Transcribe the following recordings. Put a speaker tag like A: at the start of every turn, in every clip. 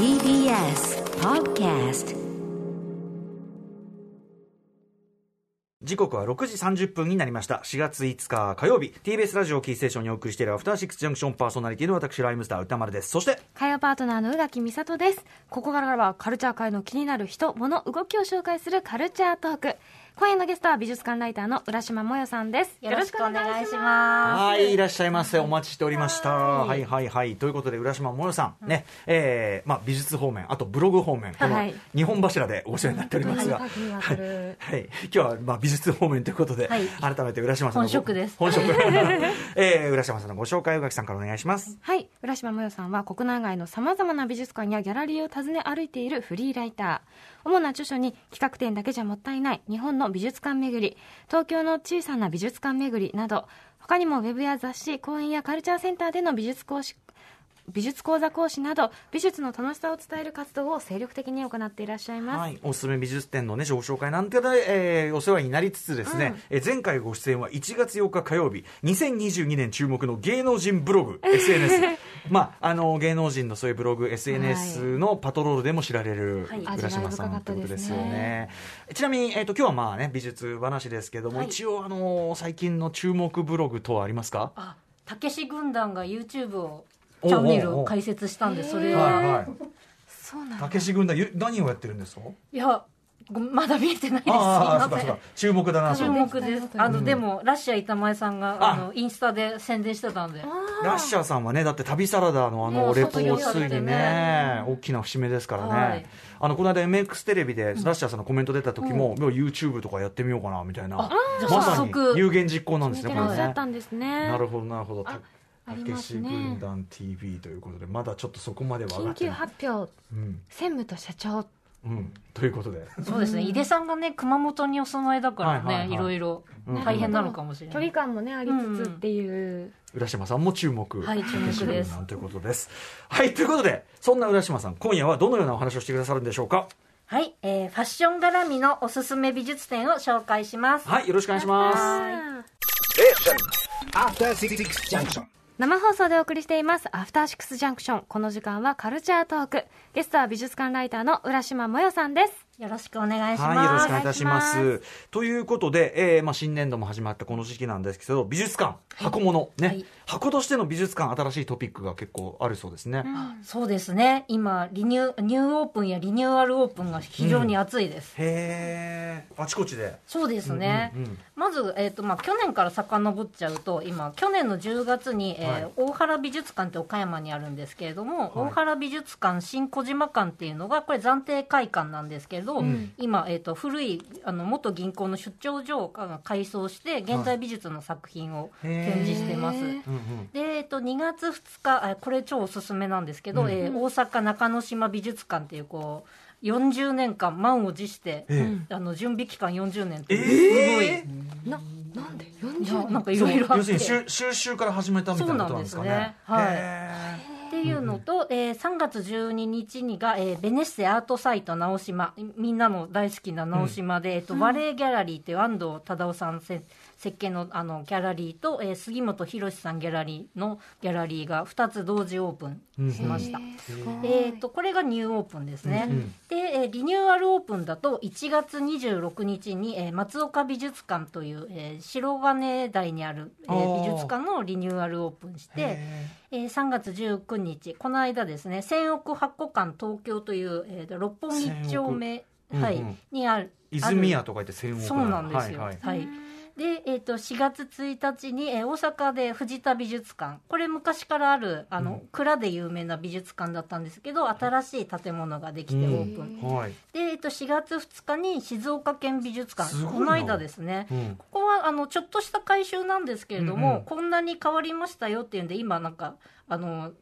A: TBS Podcast
B: 時刻は6時30分になりました4月5日火曜日 TBS ラジオキーステーションにお送りしているアフターシックスジャンクションパーソナリティの私ライムスター歌丸ですそして
C: 火曜パートナーの宇垣美里です。ここからはカルチャー界の気になる人、物、動きを紹介するカルチャートーク。今夜のゲストは美術館ライターの浦島もよさんです。
D: よろしくお願いします。
B: はいいらっしゃいませ。お待ちしておりました。はい。はいはいということで浦島もよさん。ね、えーまあ、美術方面あとブログ方面この
C: はい。
B: 2本柱でお世話になっておりますが、
C: はい。はい。
B: はい。はい。今日はまあ美術方面ということで、
D: はい。
B: 改めて浦島さんの
D: 本職です。
B: 本職、えー、浦島さんのご紹介宇垣さんからお願いします。
C: はい。浦島もよさんは国内外の様々な美術館やギャラリーを訪ね歩いているフリーライター。主な著書に企画展だけじゃもったいない日本の美術館巡り、東京の小さな美術館巡りなど、他にもウェブや雑誌、公演やカルチャーセンターでの美術講師美術講座講師など美術の楽しさを伝える活動を精力的に行っていらっしゃいます、
B: はい、おすすめ美術展のね、ご紹介なんてで、えーお世話になりつつですね、えー前回ご出演は1月8日火曜日、2022年注目の芸能人ブログ、SNS。まあ、あの、芸能人のそういうブログ、SNS のパトロールでも知られる、
D: はい。
B: 浦島さんということですす
C: ね
B: よね。ちなみに、えっ、と、今日はまあね、美術話ですけども、
D: はい。
B: 一応、あの最近の注目ブログ等はありますか？
D: あ、たけし軍団が YouTube をチャンネルを開設したんで、それ
B: は。
C: そうなんだ
B: たけし軍団、ゆ何をやってるんですか？
D: いや、ごまだ見えてないです。
B: ああ。注目だな、そ
D: 注
B: れ
D: 目です。あの、でも、ラッシャー板前さんが、
B: あ
D: あの、インスタで宣伝してたんで。
B: ラッシャーさんはね、だって旅サラダのあのレポートついにね
D: ね、
B: 大きな節目ですからね。
D: はい
B: あの、この間 MX テレビでラッシャーさんのコメント出た時も、もう YouTube とかやってみようかな、みたいな。まさに有言実行なんですね、これねなるほど、なるほど。たけし軍団 TV ということで、まだちょっとそこまでは
C: 緊急。発表
B: うん。
C: 専務と社長
B: うん。ということで。
D: そうですね。井出さんがね、熊本にお住まいだからね、
B: はいはいはい
D: いろいろ
B: うん
D: 大変なのかもしれ
C: 距離
D: ない。
C: 感もねありつつっていう、
B: 浦島さんも注目。
D: はい注目です
B: ということです。はい、ということで、そんな浦島さん、今夜はどのようなお話をしてくださるんでしょうか？
D: はい、えー、ファッション絡みのおすすめ美術展を紹介します。
B: はい、よろしくお願いします。
C: あー
E: After Six Junction.
C: 生放送でお送りしていますアフターシックスジャンクションこの時間はカルチャートーク。ゲストは美術館ライターの浦島もよさんです。
D: よろしくお願いします。
B: はい、よろしくお願いいたします。ということで、えーまあ、新年度も始まったこの時期なんですけど、美術館、箱物、ね、
D: はい
B: 箱としての美術館、新しいトピックが結構あるそうですね。
D: そうですね。今、リニュー、ニューオープンやリニューアルオープンが非常に熱いです。
B: へー、あちこちで。
D: そうですね。
B: うんうんうん
D: まず、えっ、と、まあ、去年から遡っちゃうと、今、去年の10月に、えー
B: はい
D: 大原美術館って岡山にあるんですけれども、
B: い
D: 大原美術館新小島館っていうのが、これ暫定会館なんですけれど、
B: ん。
D: 今、えっ、と、古い、あの、元銀行の出張所をあ改装して、現代美術の作品を展示してます。
C: へー
B: うんうん。
D: で、えっと、2月2日、あこれ超おすすめなんですけど、
B: うん。
D: えー大阪中之島美術館っていう、こう、40年間満を持して、
B: え
D: あの準備期間40年って
B: え
D: すごい、
B: ー
C: ななんで？
D: い
C: 40
D: やなんかいろいろあって。
B: 要するに収収集から始めたみたいなことなんですかね。
D: そうなんですね。はい。
B: へ
D: っていうのと、えー3月12日にが、えーベネッセアートサイト直島。みんなの大好きな直島で、えっとバレエギャラリーっていう安藤忠夫さんせ設計のあのギャラリーと、えー杉本博さんギャラリーのギャラリーが2つ同時オープンしました。
C: へーすごい。
D: えー、とこれがニューオープンですね、
B: うん
D: で、えーリニューアルオープンだと1月26日に、えー松岡美術館という、えー白金台にある、えー美術館のリニューアルオープンして、
B: へ
D: えー3月19日この間ですね千億八個館東京という、えー六本木一丁目、はい
B: うんうん。
D: にある
B: ー泉谷とか言って千億。
D: そうなんですよ。
B: はい
D: は
B: はいい
D: で、えっ、と、4月1日に、えー大阪で藤田美術館。これ昔からある、あの、蔵で有名な美術館だったんですけど、新しい建物ができてオープン。
B: はい。
D: で、えっ、と、4月2日に静岡県美術館。
B: すごいな
D: この間ですね。
B: うん
D: ここは、あの、ちょっとした改修なんですけれども、
B: うんうん
D: こんなに変わりましたよっていうんで、今なんか、あの、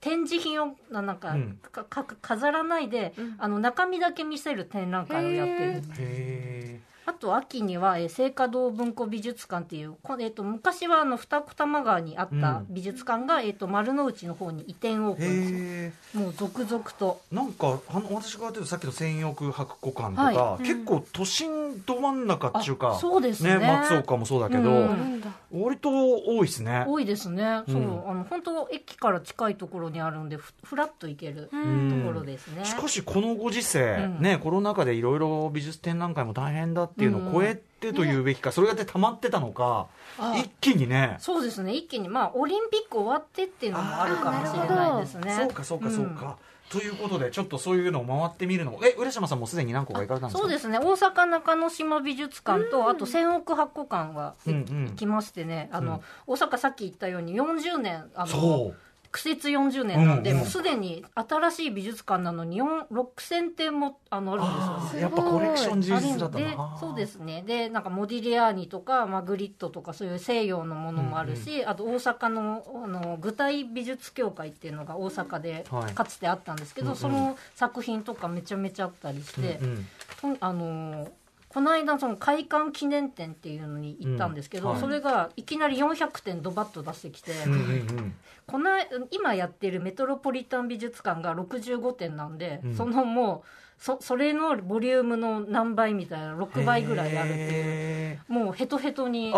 D: 展示品をななんか,、
B: うん
D: かか飾らないで、あの中身だけ見せる展覧会をやってる
C: へ
B: へ
D: あと秋には、えー、聖華堂文庫美術館っていう、こえー、と昔はあの二子玉川にあった美術館が、えー、と丸の内の方に移転オープンもう続々と。
B: えなんかあの私が言ってたさっきの専用博古館とか、
D: は
B: 結構都心ど真ん中っていうか
D: あそうですね。
B: 松岡もそうだけど、
D: うん。
B: 割と多いですね。
D: 多いですね、そう。
B: うん
D: あの本当駅から近いところにあるんでふふらっと行けると
C: うん。
D: ころですね、
B: しかしこのご時世、
D: うん。
B: ね、コロナ禍でいろいろ美術展覧会も大変だっていうのを超えてというべきか、それだって溜まってたのか
D: あ
B: 一気にね。
D: そうですね。一気にまあオリンピック終わってっていうのもあるかもしれないですね。
B: そうかそうかそうか、ということでちょっとそういうのを回ってみるのも。え浦島さんもすでに何個か行かれたんですか？
D: そうですね。大阪中之島美術館と、あと千億博古館は
B: うんうん。
D: 来ましてね、あの大阪さっき言ったように40年あの
B: そう
D: 苦節40年なんで、
B: うんうん
D: もうすでに新しい美術館なのに4 6000点もあのあるんですよ。
B: あ
C: すごい
B: ーやっぱコレクション充実だったな。
D: でそうですね。でなんかモディリアーニとかマグリットとかそういう西洋のものもあるし、あと大阪のあの具体美術協会っていうのが大阪で
B: はい。
D: かつてあったんですけど、
B: うんうん。
D: その作品とかめちゃめちゃあったりして、
B: うんうん。
D: とあのこの間その開館記念展っていうのに行ったんですけど、
B: うんはい
D: それがいきなり400点ドバッと出してきて、
B: うんうんうん。
D: この今やってるメトロポリタン美術館が65点なんで、
B: うん。
D: そのもうそそれのボリュームの何倍みたいな6倍ぐらいあるっていう。
B: へ
D: もうヘトヘトに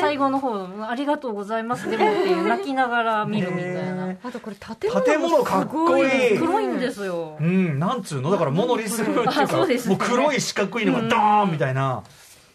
D: 最後の方「ありがとうございます」でもっていう泣きながら見るみたいな。
B: へ
C: あとこれ建物
B: 建物かっこいい。
D: 黒いんですよ。
B: うん、なんつうの？だからモノリス風っていう
D: あ
B: か
D: そうですね。
B: もう黒い四角いのがドーンみたいな、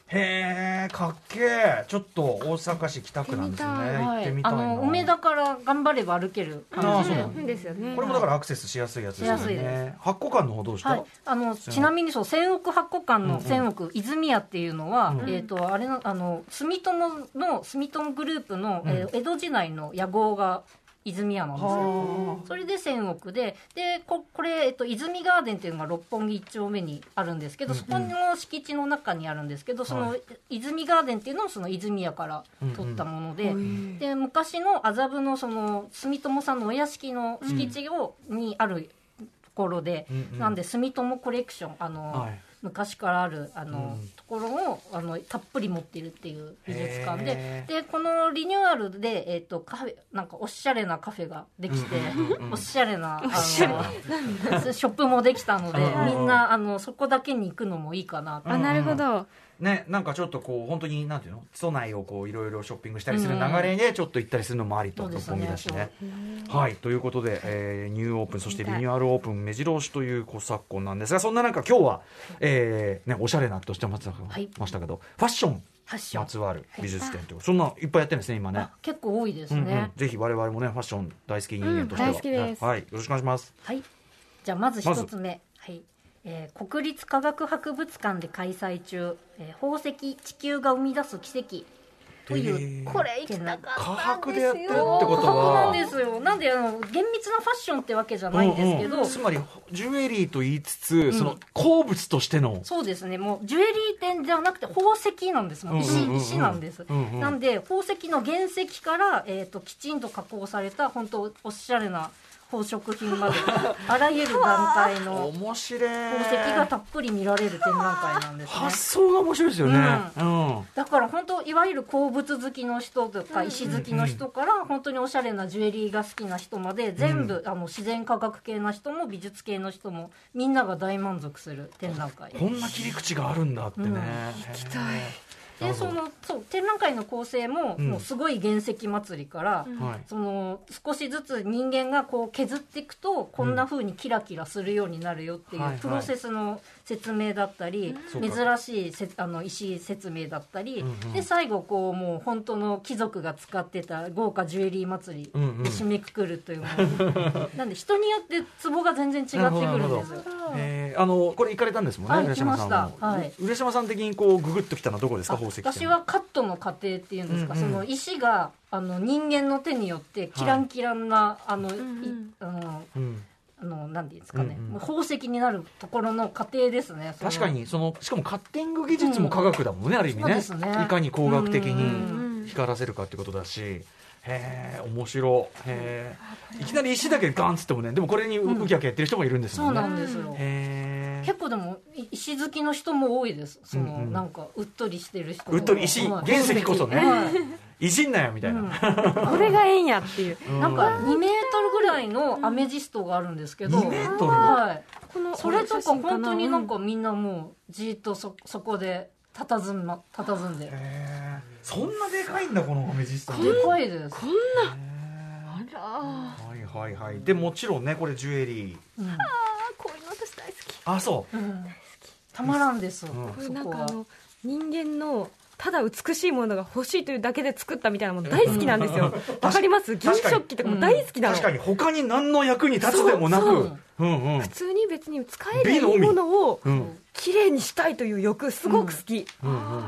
B: へえかっけえちょっと大阪市北区なんですね。行ってみたい。な、
D: あの梅田から頑張れば歩ける
B: あ
D: 感じで
B: ーそう
C: ですよね
B: これもだからアクセスしやすいやつですよね。発行館の方どうした、
D: はい、あのちなみにそう千億発行館の千億泉屋っていうのは、
B: うん。
D: えっ、とあれのあの住友の住友グループの、
B: うん。
D: えー江戸時代の屋号が泉屋なんですよ。
B: は
D: それで千億ででここれ、えっと、泉ガーデンっていうのが六本木一丁目にあるんですけど、
B: うん
D: そこの敷地の中にあるんですけどその、
B: は
D: 泉ガーデンっていうのはその泉屋から取ったもので、
C: うん
D: で昔の麻布のその住友さんのお屋敷の敷地を、にあるところで、
B: うんうん。
D: なんで住友コレクションあの、
B: はい。
D: 昔からあるあの、
B: うん。
D: ところをあのたっぷり持ってるっていう美術館ででこのリニューアルで、えっとカフェなんかおしゃれなカフェができて、
B: うんうんうんうん。
D: おしゃれなあの ショップもできたのでみんなあのそこだけに行くのもいいかなと。
C: あなるほど
B: ね、なんかちょっとこう本当になんていうの？都内をこういろいろショッピングしたりする流れでちょっと行ったりするのもありと六本木だしね。はい。ということで、えーニューオープンそしてリニューアルオープン目白押しというこう昨今なんですがそんな中今日は、えーね、おしゃれなとしてました,、
D: はい
B: ましたけどファッションまつわる美術展とそんないっぱいやってるんですね今ね。
D: あ。結構多いです
B: うんうん。
D: ね、
B: ぜひ我々もねファッション大好き人間としては、はい。よろしくお願いします。
D: はい。じゃあまず一つ目、はい。えー国立科学博物館で開催中、えー宝石地球が生み出す奇跡。という、
C: これ行きたか
B: 科
C: ったん
B: 博
C: ですよ。
B: でやってるってことは。
D: なんですよ。なんであの厳密なファッションってわけじゃないんですけど、
B: うんうんつまりジュエリーと言いつつ、その鉱物としての。
D: そうですね。もうジュエリー店じゃなくて宝石なんです。もう石、
B: うんうんうんうん。
D: 石なんです。
B: うんうん
D: なんで宝石の原石からえっ、ときちんと加工された本当おしゃれな宝飾品まで あらゆる団体の
B: 面白い。
D: 宝石がたっぷり見られる展覧会なんですね。
B: 発想が面白いですよね、うん。
D: だから本当いわゆる鉱物好きの人とか石好きの人から本当におしゃれなジュエリーが好きな人まで全部、あの自然科学系な人も美術系の人もみんなが大満足する展覧会。
B: こんな切り口があるんだってね、
D: うん。
B: 行
C: きたい
D: でそのそう展覧会の構成も,、
B: うん。
D: もうすごい原石祭りから、
B: はい。
D: その少しずつ人間がこう削っていくとこんな風にキラキラするようになるよっていうプロセスの説明だったり、
B: そうか。
D: 珍しいせあの石説明だったり、
B: うんうん。
D: で最後こうもう本当の貴族が使ってた豪華ジュエリー祭り
B: うんうん
D: で締めくくるというもの、なんで人によってツボが全然違ってくるんですよ。
B: えーあのこれ行かれたんですもんね、
D: はい
B: 浦島さんも、
D: 行きました。はい。
B: 浦島さん的にこうググッときたのはどこですか
D: あ
B: 宝石
D: 私はカットの過程っていうんですか、
B: うんうん
D: その石があの人間の手によってキランキランな、あの、い
C: ん
D: あの
B: うん。
D: あのなんていうんですかね、
B: うんうん。
D: もう宝石になるところの過程ですね
B: 確かにそのしかもカッティング技術も科学だもんね、ある意味ね。
D: ね。
B: いかに工学的
D: うん
C: うん。
B: に光らせるかってことだし。へえ面白い。へえいきなり石だけガンっつってもねでもこれにウキャケやってる人もいるんです
D: そう
B: もんね、
D: なんですよ、
B: へえ
D: 結構でもい石好きの人も多いです。その、
B: うんうん。
D: なんかうっとりしてる人も
B: うっとり石
D: はい。
B: 原石こそね。
D: はい
B: いじんなよみたいな、
C: これがええんやっていう。
B: うん。
D: なんか2メートルぐらいのアメジストがあるんですけど、
B: 2メートル？
D: はい、
C: この
D: それとか本当になんか
C: う
D: みんなもうじーっとそそこで佇んま佇んで。
B: へえ。そんなでかいんだこのアメジスト
D: でかいです、
C: こんな。あら
B: はいはいはい。でもちろんねこれジュエリー。
D: うん。
C: あこういうの私大好き。
B: あそ
D: う。ん。たまらんですよ、
B: うん。
C: こなんかあの人間のただ美しいものが欲しいというだけで作ったみたいなもの大好きなんですよ。わかります？銀食器とかも大好きなの。
B: 確かに他に何の役に立つでもなく。
D: そう
B: う。んうん。
C: 普通に別に使えるいものを
B: うん。
C: 綺麗にしたいという欲すごく好き、
B: うん。うんうんうん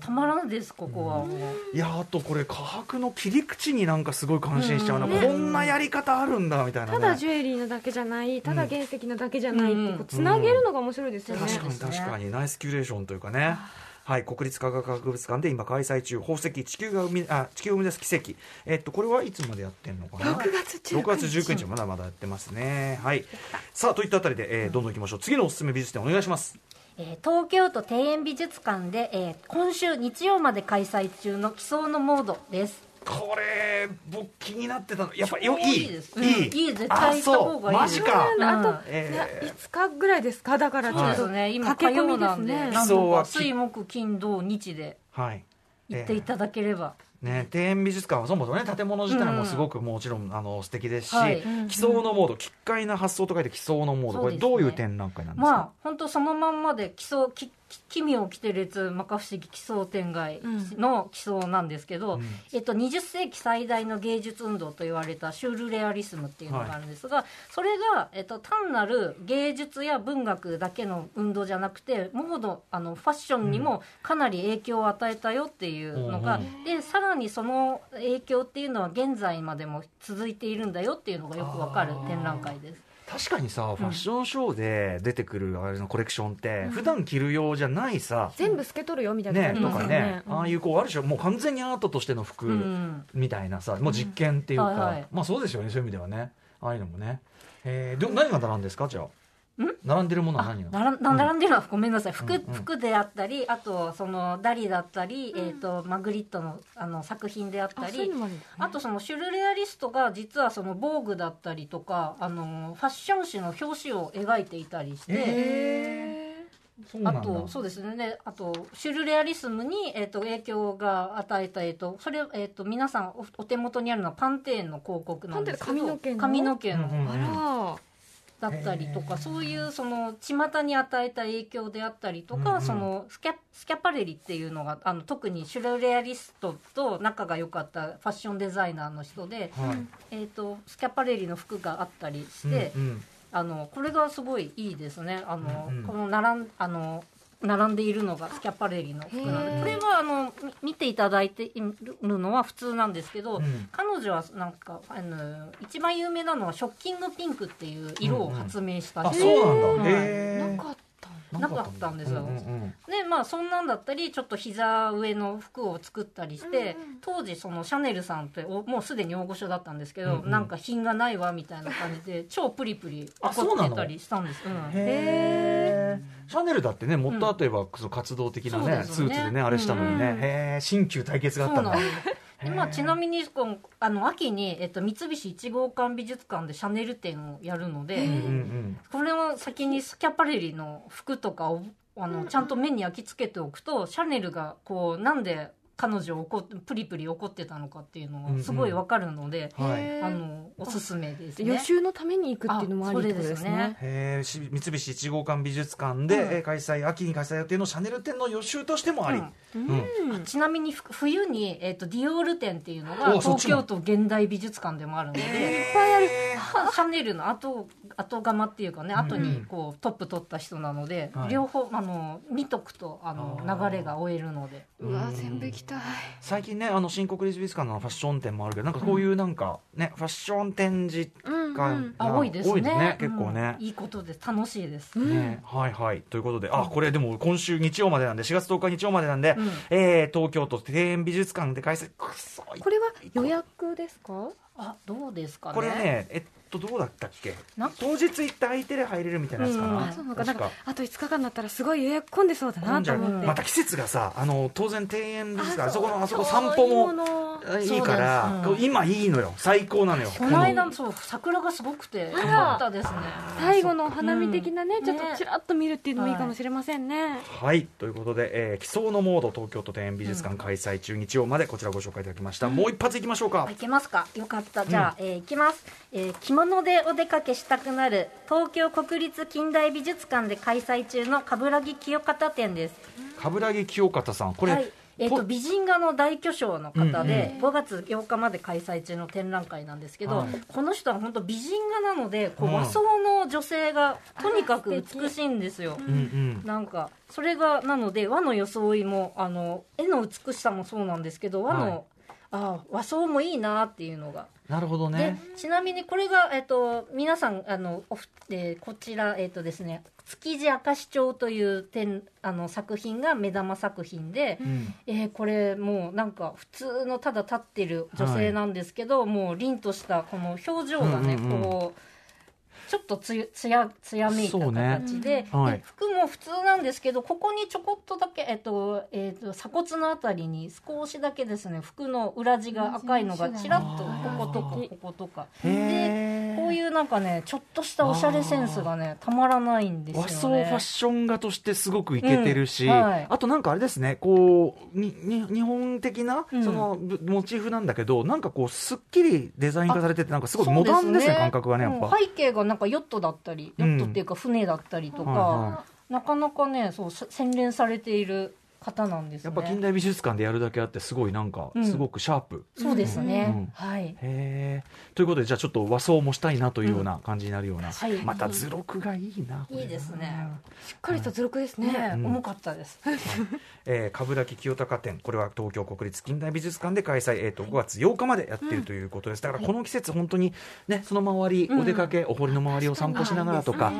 D: たまらんですここは。
B: いやあとこれ価格の切り口になんかすごい感心しちゃうな、
D: うん。うん
B: こんなやり方あるんだみたいな、ね、
C: ただジュエリーなだけじゃないただ原石なだけじゃないってつなげるのが面白いですよね、
B: 確かに確かに。ナイスキュレーションというかね。はい、国立科学博物館で今開催中。宝石地球が生みあ地球を生み出す奇跡。えっとこれはいつまでやってんのかな
C: ？6月19
B: 6
C: 日
B: 月19日まだまだやってますね。はい。さあといったあたりで、えーどんどんいきましょう。次のおすすめ美術展お願いします
D: えー東京都庭園美術館で、えー今週日曜まで開催中の「奇想のモード」です。
B: これ僕気になってたの。やっぱ
D: 超
B: よいい？
D: いいです。
B: いい,、
D: うん。いい？絶対行った方がいい
B: マジか
C: う。ん。あと、
D: うん。
B: えー。
C: いや5日ぐらいですか？だからちょっと
D: そうですね。今火
C: 駆け
D: なんで
C: すね。
D: なん
B: そうは
D: とか水木金土日で
B: はい。
D: 行っていただければ、
B: ね、庭園美術館はそもそもね建物自体もすごくもちろん、あの素敵ですし、
D: はい。
B: 奇想のモード奇怪な発想と書いて奇想のモード、これどういう展覧会なんですか、
D: まあ本当そのまんまで奇想きき奇妙奇て列摩訶不思議奇想天外の奇想なんですけど、
B: うん。
D: えっと、20世紀最大の芸術運動と言われたシュールレアリスムっていうのがあるんですが、それが、えっと、単なる芸術や文学だけの運動じゃなくてモードあのファッションにもかなり影響を与えたよっていうのが、
B: うん。
D: でさらにその影響っていうのは現在までも続いているんだよっていうのがよくわかる展覧会です。
B: 確かにさファッションショーで出てくるあれのコレクションって、普段着る用じゃないさ、
C: 全部透けとるよみたいな
B: ねとかね、
C: うん。
B: ああいうこうある種もう完全にアートとしての服
D: うん。
B: みたいなさ、もう実験っていうか、
D: はいはい。
B: まあそうですよねそういう意味ではね。ああいうのもね、えー、で何が並んでですかじゃあ？並んでるものは何
D: 並んでるのはごめんなさい。服,、
B: うんうん。
D: 服であったりあとそのダリだったり、えー、とマグリットのあの作品であった
C: あそういう
D: り
C: あ
D: とそのシュルレアリストが実はその防具だったりとかあのファッション誌の表紙を描いていたりして。
C: へ
D: あ
B: そうなんだ。
D: とそうですね。であとシュルレアリスムに、えー、と影響が与えた、えー、とそれ、えー、と皆さんおお手元にあるのはパンテーンの広告なんですけど
C: パンテーン
D: 髪の毛の？
B: うんうん
C: ーあ
D: だったりとかそういうその巷に与えた影響であったりとか、
B: うんうん。
D: そのスキャスキャパレリっていうのがあの特にシュルレアリストと仲が良かったファッションデザイナーの人で、
B: はい。
D: えー、とスキャパレリの服があったりして、
B: うんうん。
D: あのこれがすごいいいですね。あの、
B: うんうん。
D: この並んあの並んでいるのがスキャパレリの。服なの
C: へー。
D: でこれはあのみ見ていただいているのは普通なんですけど、
B: うん。
D: 彼女はなんかあの一番有名なのはショッキングピンクっていう色を発明した
B: あ
D: 人
B: そうなんだ、
D: はい
B: へー。
C: なかったん
D: なかったんですよ。
B: うんうんうん。
D: でまあそんなんだったりちょっと膝上の服を作ったりして、
C: うんうん。
D: 当時そのシャネルさんっておもうすでに大御所だったんですけど、
B: うんうん。
D: なんか品がないわみたいな感じで超プリプリ
B: あそうなの？
D: 怒ってたりしたんです、うん。
B: へーシャネルだってねもっと例えばその活動的なね,、スーツでねあれしたのにね、
D: うん
B: へえ新旧対決があったんだ
D: そうなんです。でまあ、ちなみにこのあの秋に、えっと、三菱一号館美術館でシャネル展をやるので、
B: うんうん
D: これを先にスキャパレリの服とかをあのちゃんと目に焼き付けておくとシャネルがこうなんで彼女を怒ってプリプリ怒ってたのかっていうのがすごいわかるので、
B: うんはい。
C: へー。
D: あのおすすめですね。
C: 予習のために行くっていうのもありですね。
B: へえし三菱一号館美術館で、開催秋に開催予定のシャネル展の予習としてもあり、
D: うん。
B: うん。
D: ちなみにふ冬に、えっとディオール展っていうのが東京都現代美術館でもあるので、
B: いっ
C: ぱいある。
D: シャネルの後後釜っていうかね
B: うん。
D: 後にこうトップ取った人なので、
B: はい。
D: 両方あの見とくとあの流れが追えるので。
C: うわ全部行きたい。
B: 最近ねあの新国立美術館のファッション展もあるけどなんかこういうなんかね、ファッション展示
C: うん
B: 館
C: うん。
D: あ多いですね。
B: 結構ね
D: うん、いいことです。楽しいです、
B: ね、はいはい。ということであこれでも今週日曜までなんで4月10日日曜までなんで、
D: うん。
B: えー東京都庭園美術館で開催。くそい
C: これは予約ですか？
D: あどうですかね？
B: これねえっとどうだったっけ？
D: な
B: 当日行った空いてりゃ入れるみたいなやつか
D: うん
B: な
C: あそうなのか。なん
B: 確か
C: かあと5日間だったらすごい予約混んでそうだなと思って。
B: また季節がさあの当然庭園ですからあそこのあそこ散歩も
C: いい
B: から、今いいのよ。最高なのよ。
D: この間そう桜がすごくてよかったですね。
C: 最後のお花見的なね、
D: うん
C: ちょっとちらっと見るっていうのもいいかもしれませんね、
B: はい。ということで、えー、奇想のモード東京都庭園美術館開催中日曜までこちらご紹介いただきました、もう一発いきましょうか、
D: いけますか。よかった。じゃあ、えーいきます、え物でお出かけしたくなる東京国立近代美術館で開催中の冠城清方展です。
B: 冠城清方さんこれ、
D: はい。えー、
B: ぽ
D: と美人画の大巨匠の方で、
C: うん
D: 5月8日まで開催中の展覧会なんですけど、
B: はい。
D: この人は本当美人画なのでこう
B: うん。
D: 和装の女性がとにかく美しいんですよ。
B: うんうん。
D: なんかそれがなので和の装いもあの絵の美しさもそうなんですけど和の、
B: はい
D: あ和装もいいなっていうのが。
B: なるほど
D: で
B: ね
D: ちなみにこれが、えっと、皆さんあのおふ、えーこちら、えっとですね、築地明石町という点あの作品が目玉作品で、
B: うん。
D: えーこれもうなんか普通のただ立ってる女性なんですけど、もう凛としたこの表情がね、
B: うんうんうん。
D: こうちょっとつゆつやつやめいた
B: そうね
D: 形で,、
B: うんはい。
D: で服も普通なんですけどここにちょこっとだけ、えっとえっと鎖骨のあたりに少しだけですね服の裏地が赤いのがちらっとこことかこことか。でこういうなんかねちょっとしたおしゃれセンスがねたまらないんですよね。
B: 和装ファッション画としてすごくいけてるし、
D: うんはい。
B: あとなんかあれですねこうにに日本的な
D: うん。
B: そのぶモチーフなんだけど、なんかこうすっきりデザイン化されててなんかすごいモダンですね感覚がねやっ
D: うん
B: ぱ、
D: 背景がなんかヨットだったりヨットっていうか船だったりとか、なかなかねそうせ洗練されている方なんですね。
B: やっぱ近代美術館でやるだけあってすごいなんか
D: うん。
B: すごくシャープ、
D: そうですね、
B: うん。
D: はい。
B: へえということでじゃあちょっと和装もしたいなというような感じになるような、
D: はい。
B: また図録がいいな
D: いいですね。
C: しっかりと図録ですね。
D: ね、
B: うん。
D: 重かったです。
B: えー、冠城清隆展これは東京国立近代美術館で開催、えー、と5月8日までやっているということです、だからこの季節本当にねその周り、
D: うん。
B: お出かけお堀の周りを散歩しながらとか、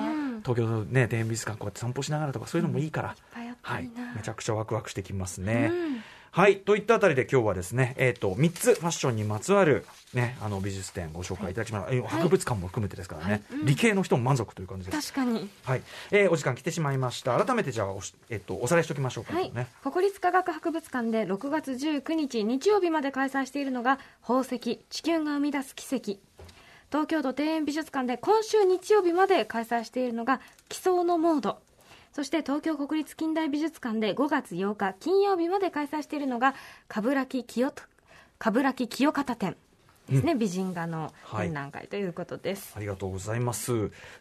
B: 東京のね庭園美術館こうやって散歩しながらとかそういうのもいいから、
C: いっぱいあった
B: はい。めちゃくちゃワクワクしてきますね。
C: うん。
B: はい。といったあたりで今日はですね、えー、と3つファッションにまつわる、ね、あの美術展ご紹介いただきました、えー博物館も含めてですからね、理系の人も満足という感じです。
C: 確かに。
B: はい。えーお時間来てしまいました。改めてじゃあおし、えっとおさらいしておきましょうか、
C: はい。
B: ね、
C: 国立科学博物館で6月19日日曜日まで開催しているのが宝石地球が生み出す奇跡。東京都庭園美術館で今週日曜日まで開催しているのが奇想のモードそして東京国立近代美術館で5月8日金曜日まで開催しているのが冠城清と冠城清方展。ですね、美人画の展覧会ということです、
B: ありがとうございます。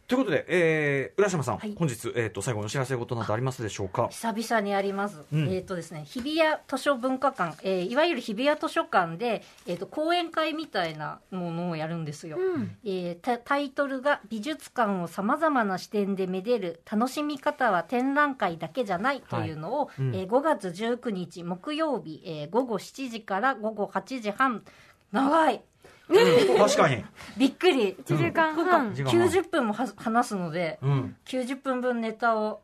B: ということで、えー、浦島さん、
D: はい。
B: 本日、えー、と最後にお知らせ事などありますでしょうか？
D: 久々にあります、
B: うん。
D: えっ、とですね日比谷図書文化館、えーいわゆる日比谷図書館で、えー、と講演会みたいなものをやるんですよ、
C: うん。
D: えータタイトルが「美術館をさまざまな視点でめでる楽しみ方は展覧会だけじゃない」というのを、
B: うん。
D: えー5月19日木曜日、えー午後7時から午後8時半長い
B: 確かに。
D: びっくり。
C: 1時間半、
B: 時間半。
D: 90分もは話すので、
B: うん。
D: 90分分ネタを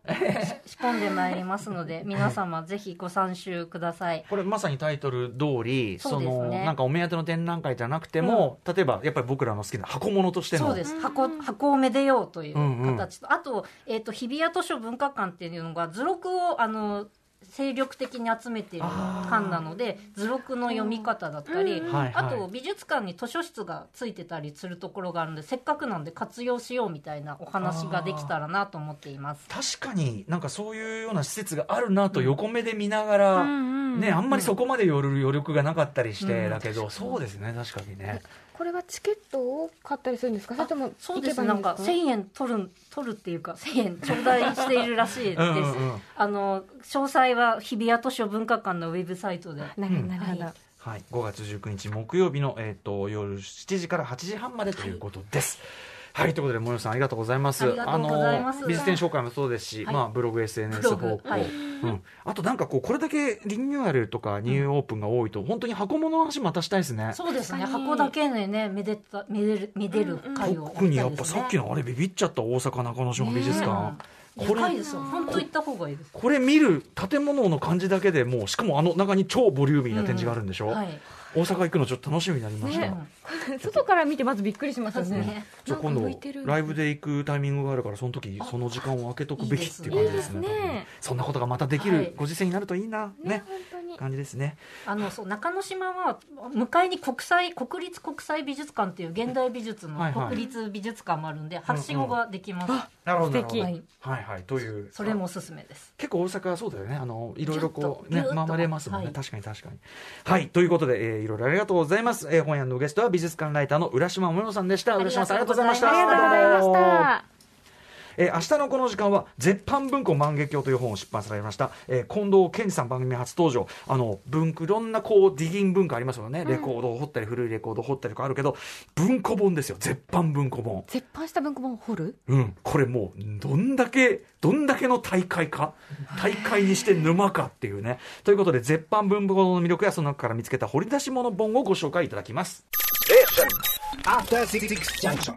D: し 仕込んでまいりますので皆様ぜひご参集ください。
B: これまさにタイトル通り、
D: そ
B: のなんかお目当ての展覧会じゃなくても、例えばやっぱり僕らの好きな箱物としての。
D: そうです。箱箱をめでようという
B: うんうん。
D: 形と、あと,、えー、と日比谷図書文化館っていうのが図録をあの精力的に集めている
B: あー
D: 館なので図録の読み方だったり、あと美術館に図書室がついてたりするところがあるのでせっかくなんで活用しようみたいなお話ができたらなと思っています。
B: 確かになんかそういうような施設があるなと横目で見ながら、
C: うんうん
B: ね、あんまりそこまで寄る余力がなかったりして、
D: うん。
B: だけど、そうですね、確かにね。
C: これはチケットを買ったりするんですか？それとも
D: そうです
C: 行けばいい
D: なんんか？
C: ですか
D: 1000円取る取るっていうか1000円頂戴しているらしいです。あの詳細は日比谷図書文化館のウェブサイトで。
C: なるほど
D: はい。
B: はい、5月19日木曜日の、えー、と夜7時から8時半までということです。はい、ということで、森さんありがとうございます。
D: ありがとうございます。
B: の美術展紹介もそうですし、
D: はい。
B: まあブログ SNS 方向、うん、あとなんかこうこれだけリニューアルとかニューオープンが多いと、本当に箱物の話またしたいですね。
D: そうですね。箱だけでねめでためでるめでる会を
B: 特にやっぱさっきのあれビビっちゃった大阪中之島美術館、これ
D: 本当行った方がいいです。
B: これ見る建物の感じだけでもうしかもあの中に超ボリューミーな展示があるんでしょ、
D: はい
B: 大阪行くのちょっと楽しみになりました、
C: ね。外から見てまずびっくりしますよね。
D: ね
B: じゃあ今度ライブで行くタイミングがあるからその時その時間を空けとくべきっていう感じですねそんなことがまたでき
D: はい。
B: るご時世になるといいな。ね
C: ね。本当に。
B: 感じですね。
D: あのそう中之島は向かいに国際国立国際美術館っていう現代美術の
B: はいはい。
D: 国立美術館もあるんで、はしごができます、
B: なるほ
C: どなるほど。
D: はい、
B: はいはいという。
D: それもおすすめです。
B: 結構大阪はそうだよね。あのいろいろこうね
D: ぎゅっとぎゅっと。
B: 回れますもんね、
D: はい。
B: 確かに確かに。はいということで、えーいろいろありがとうございます、えー、本屋のゲストは美術館ライターの浦島もよさんでした。浦島さんありがとうございました。
C: ありがとうございました。
B: えー明日のこの時間は「絶版文庫万華鏡」という本を出版されました、えー近藤健二さん番組初登場。あの文庫いろんなこうディギン文化ありますよね、レコードを掘ったり古いレコードを掘ったりとかあるけど文庫本ですよ。絶版文庫本。
C: 絶版した文庫本を掘る？
B: うん、これもうどんだけどんだけの大会か？大会にして沼かっていうね。ということで絶版文庫本の魅力やその中から見つけた掘り出し物本をご紹介いただきます。
E: After Six Junction.